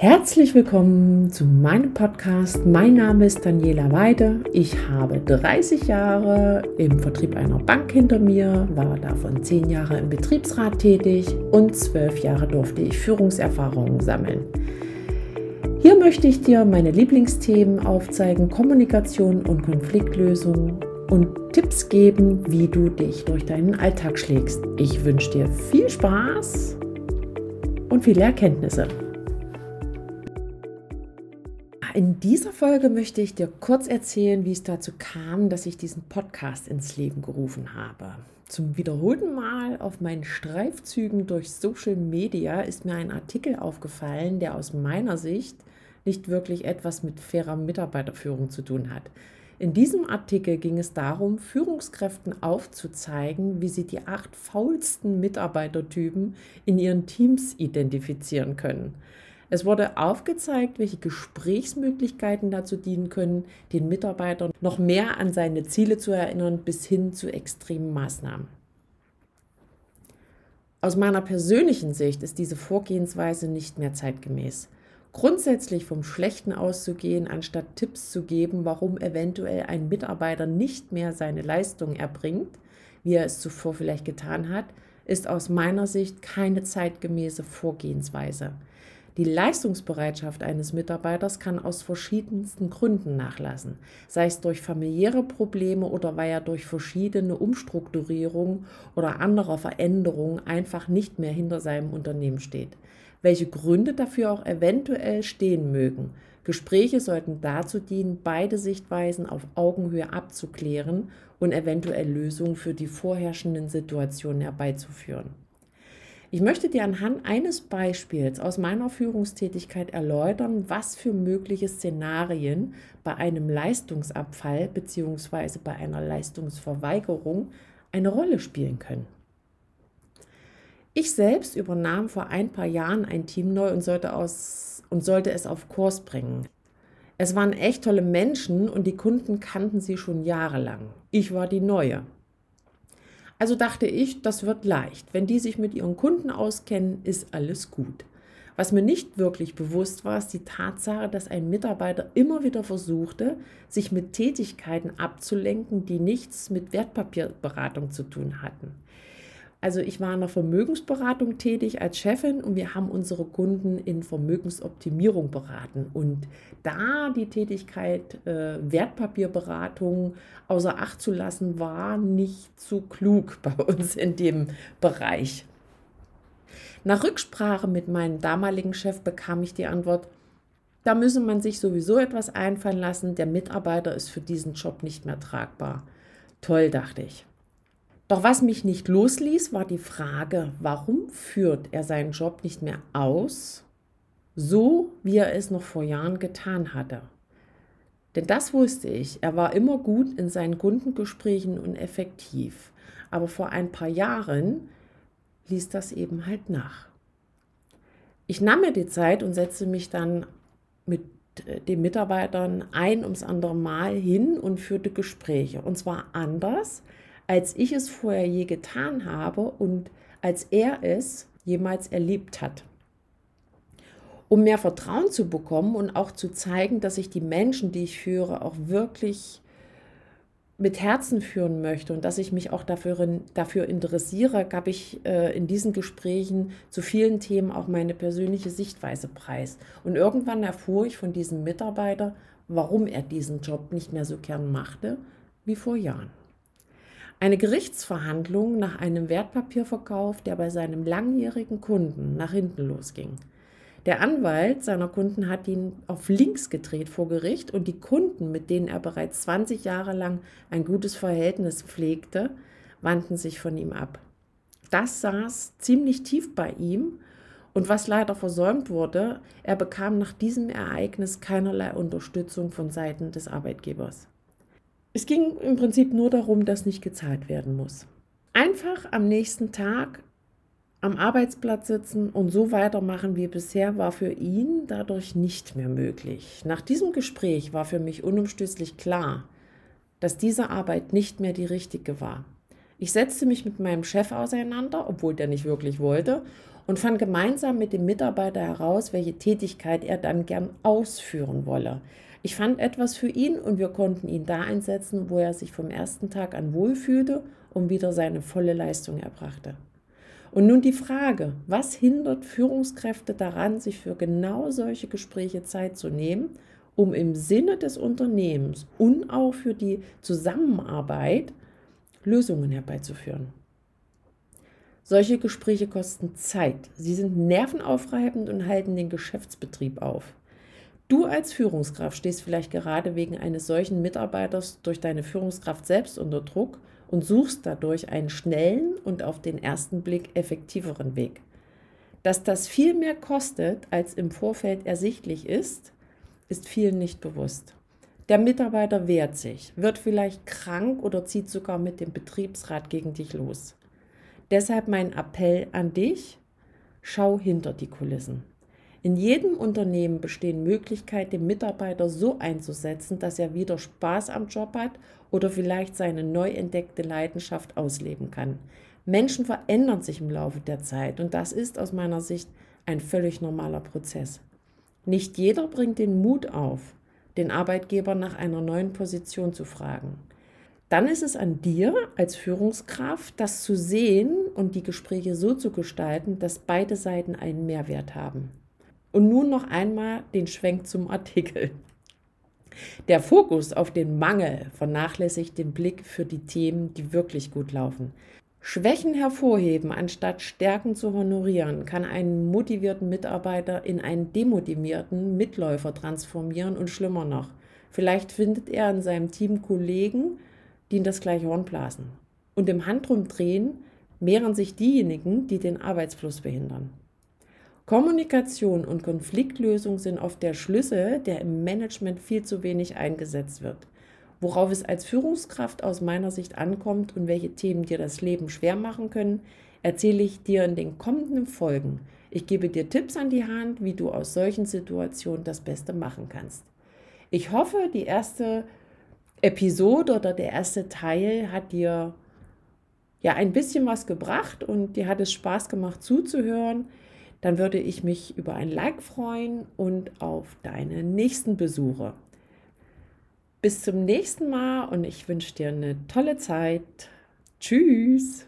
Herzlich willkommen zu meinem Podcast. Mein Name ist Daniela Weide. Ich habe 30 Jahre im Vertrieb einer Bank hinter mir, war davon 10 Jahre im Betriebsrat tätig und 12 Jahre durfte ich Führungserfahrungen sammeln. Hier möchte ich dir meine Lieblingsthemen aufzeigen, Kommunikation und Konfliktlösung und Tipps geben, wie du dich durch deinen Alltag schlägst. Ich wünsche dir viel Spaß und viele Erkenntnisse. In dieser Folge möchte ich dir kurz erzählen, wie es dazu kam, dass ich diesen Podcast ins Leben gerufen habe. Zum wiederholten Mal auf meinen Streifzügen durch Social Media ist mir ein Artikel aufgefallen, der aus meiner Sicht nicht wirklich etwas mit fairer Mitarbeiterführung zu tun hat. In diesem Artikel ging es darum, Führungskräften aufzuzeigen, wie sie die acht faulsten Mitarbeitertypen in ihren Teams identifizieren können. Es wurde aufgezeigt, welche Gesprächsmöglichkeiten dazu dienen können, den Mitarbeiter noch mehr an seine Ziele zu erinnern, bis hin zu extremen Maßnahmen. Aus meiner persönlichen Sicht ist diese Vorgehensweise nicht mehr zeitgemäß. Grundsätzlich vom Schlechten auszugehen, anstatt Tipps zu geben, warum eventuell ein Mitarbeiter nicht mehr seine Leistung erbringt, wie er es zuvor vielleicht getan hat, ist aus meiner Sicht keine zeitgemäße Vorgehensweise. Die Leistungsbereitschaft eines Mitarbeiters kann aus verschiedensten Gründen nachlassen, sei es durch familiäre Probleme oder weil er durch verschiedene Umstrukturierungen oder andere Veränderungen einfach nicht mehr hinter seinem Unternehmen steht. Welche Gründe dafür auch eventuell stehen mögen. Gespräche sollten dazu dienen, beide Sichtweisen auf Augenhöhe abzuklären und eventuell Lösungen für die vorherrschenden Situationen herbeizuführen. Ich möchte dir anhand eines Beispiels aus meiner Führungstätigkeit erläutern, was für mögliche Szenarien bei einem Leistungsabfall bzw. bei einer Leistungsverweigerung eine Rolle spielen können. Ich selbst übernahm vor ein paar Jahren ein Team neu und sollte, aus, und sollte es auf Kurs bringen. Es waren echt tolle Menschen und die Kunden kannten sie schon jahrelang. Ich war die Neue. Also dachte ich, das wird leicht. Wenn die sich mit ihren Kunden auskennen, ist alles gut. Was mir nicht wirklich bewusst war, ist die Tatsache, dass ein Mitarbeiter immer wieder versuchte, sich mit Tätigkeiten abzulenken, die nichts mit Wertpapierberatung zu tun hatten. Also ich war in der Vermögensberatung tätig als Chefin und wir haben unsere Kunden in Vermögensoptimierung beraten. Und da die Tätigkeit äh, Wertpapierberatung außer Acht zu lassen, war nicht so klug bei uns in dem Bereich. Nach Rücksprache mit meinem damaligen Chef bekam ich die Antwort, da müsse man sich sowieso etwas einfallen lassen, der Mitarbeiter ist für diesen Job nicht mehr tragbar. Toll, dachte ich. Doch was mich nicht losließ, war die Frage, warum führt er seinen Job nicht mehr aus, so wie er es noch vor Jahren getan hatte. Denn das wusste ich, er war immer gut in seinen Kundengesprächen und effektiv. Aber vor ein paar Jahren ließ das eben halt nach. Ich nahm mir die Zeit und setzte mich dann mit äh, den Mitarbeitern ein ums andere Mal hin und führte Gespräche. Und zwar anders, als ich es vorher je getan habe und als er es jemals erlebt hat. Um mehr Vertrauen zu bekommen und auch zu zeigen, dass ich die Menschen, die ich führe, auch wirklich mit Herzen führen möchte und dass ich mich auch dafür, dafür interessiere, gab ich äh, in diesen Gesprächen zu vielen Themen auch meine persönliche Sichtweise preis. Und irgendwann erfuhr ich von diesem Mitarbeiter, warum er diesen Job nicht mehr so gern machte wie vor Jahren. Eine Gerichtsverhandlung nach einem Wertpapierverkauf, der bei seinem langjährigen Kunden nach hinten losging. Der Anwalt seiner Kunden hat ihn auf links gedreht vor Gericht und die Kunden, mit denen er bereits 20 Jahre lang ein gutes Verhältnis pflegte, wandten sich von ihm ab. Das saß ziemlich tief bei ihm und was leider versäumt wurde, er bekam nach diesem Ereignis keinerlei Unterstützung von Seiten des Arbeitgebers. Es ging im Prinzip nur darum, dass nicht gezahlt werden muss. Einfach am nächsten Tag am Arbeitsplatz sitzen und so weitermachen wie bisher war für ihn dadurch nicht mehr möglich. Nach diesem Gespräch war für mich unumstößlich klar, dass diese Arbeit nicht mehr die richtige war. Ich setzte mich mit meinem Chef auseinander, obwohl der nicht wirklich wollte, und fand gemeinsam mit dem Mitarbeiter heraus, welche Tätigkeit er dann gern ausführen wolle. Ich fand etwas für ihn und wir konnten ihn da einsetzen, wo er sich vom ersten Tag an wohlfühlte und wieder seine volle Leistung erbrachte. Und nun die Frage, was hindert Führungskräfte daran, sich für genau solche Gespräche Zeit zu nehmen, um im Sinne des Unternehmens und auch für die Zusammenarbeit Lösungen herbeizuführen? Solche Gespräche kosten Zeit. Sie sind nervenaufreibend und halten den Geschäftsbetrieb auf. Du als Führungskraft stehst vielleicht gerade wegen eines solchen Mitarbeiters durch deine Führungskraft selbst unter Druck und suchst dadurch einen schnellen und auf den ersten Blick effektiveren Weg. Dass das viel mehr kostet, als im Vorfeld ersichtlich ist, ist vielen nicht bewusst. Der Mitarbeiter wehrt sich, wird vielleicht krank oder zieht sogar mit dem Betriebsrat gegen dich los. Deshalb mein Appell an dich, schau hinter die Kulissen. In jedem Unternehmen bestehen Möglichkeiten, den Mitarbeiter so einzusetzen, dass er wieder Spaß am Job hat oder vielleicht seine neu entdeckte Leidenschaft ausleben kann. Menschen verändern sich im Laufe der Zeit und das ist aus meiner Sicht ein völlig normaler Prozess. Nicht jeder bringt den Mut auf, den Arbeitgeber nach einer neuen Position zu fragen. Dann ist es an dir als Führungskraft, das zu sehen und die Gespräche so zu gestalten, dass beide Seiten einen Mehrwert haben. Und nun noch einmal den Schwenk zum Artikel. Der Fokus auf den Mangel vernachlässigt den Blick für die Themen, die wirklich gut laufen. Schwächen hervorheben, anstatt Stärken zu honorieren, kann einen motivierten Mitarbeiter in einen demotivierten Mitläufer transformieren und schlimmer noch. Vielleicht findet er in seinem Team Kollegen, die in das gleiche Horn blasen. Und im Handrumdrehen mehren sich diejenigen, die den Arbeitsfluss behindern. Kommunikation und Konfliktlösung sind oft der Schlüssel, der im Management viel zu wenig eingesetzt wird. Worauf es als Führungskraft aus meiner Sicht ankommt und welche Themen dir das Leben schwer machen können, erzähle ich dir in den kommenden Folgen. Ich gebe dir Tipps an die Hand, wie du aus solchen Situationen das Beste machen kannst. Ich hoffe, die erste Episode oder der erste Teil hat dir ja ein bisschen was gebracht und dir hat es Spaß gemacht zuzuhören dann würde ich mich über ein Like freuen und auf deine nächsten Besuche. Bis zum nächsten Mal und ich wünsche dir eine tolle Zeit. Tschüss.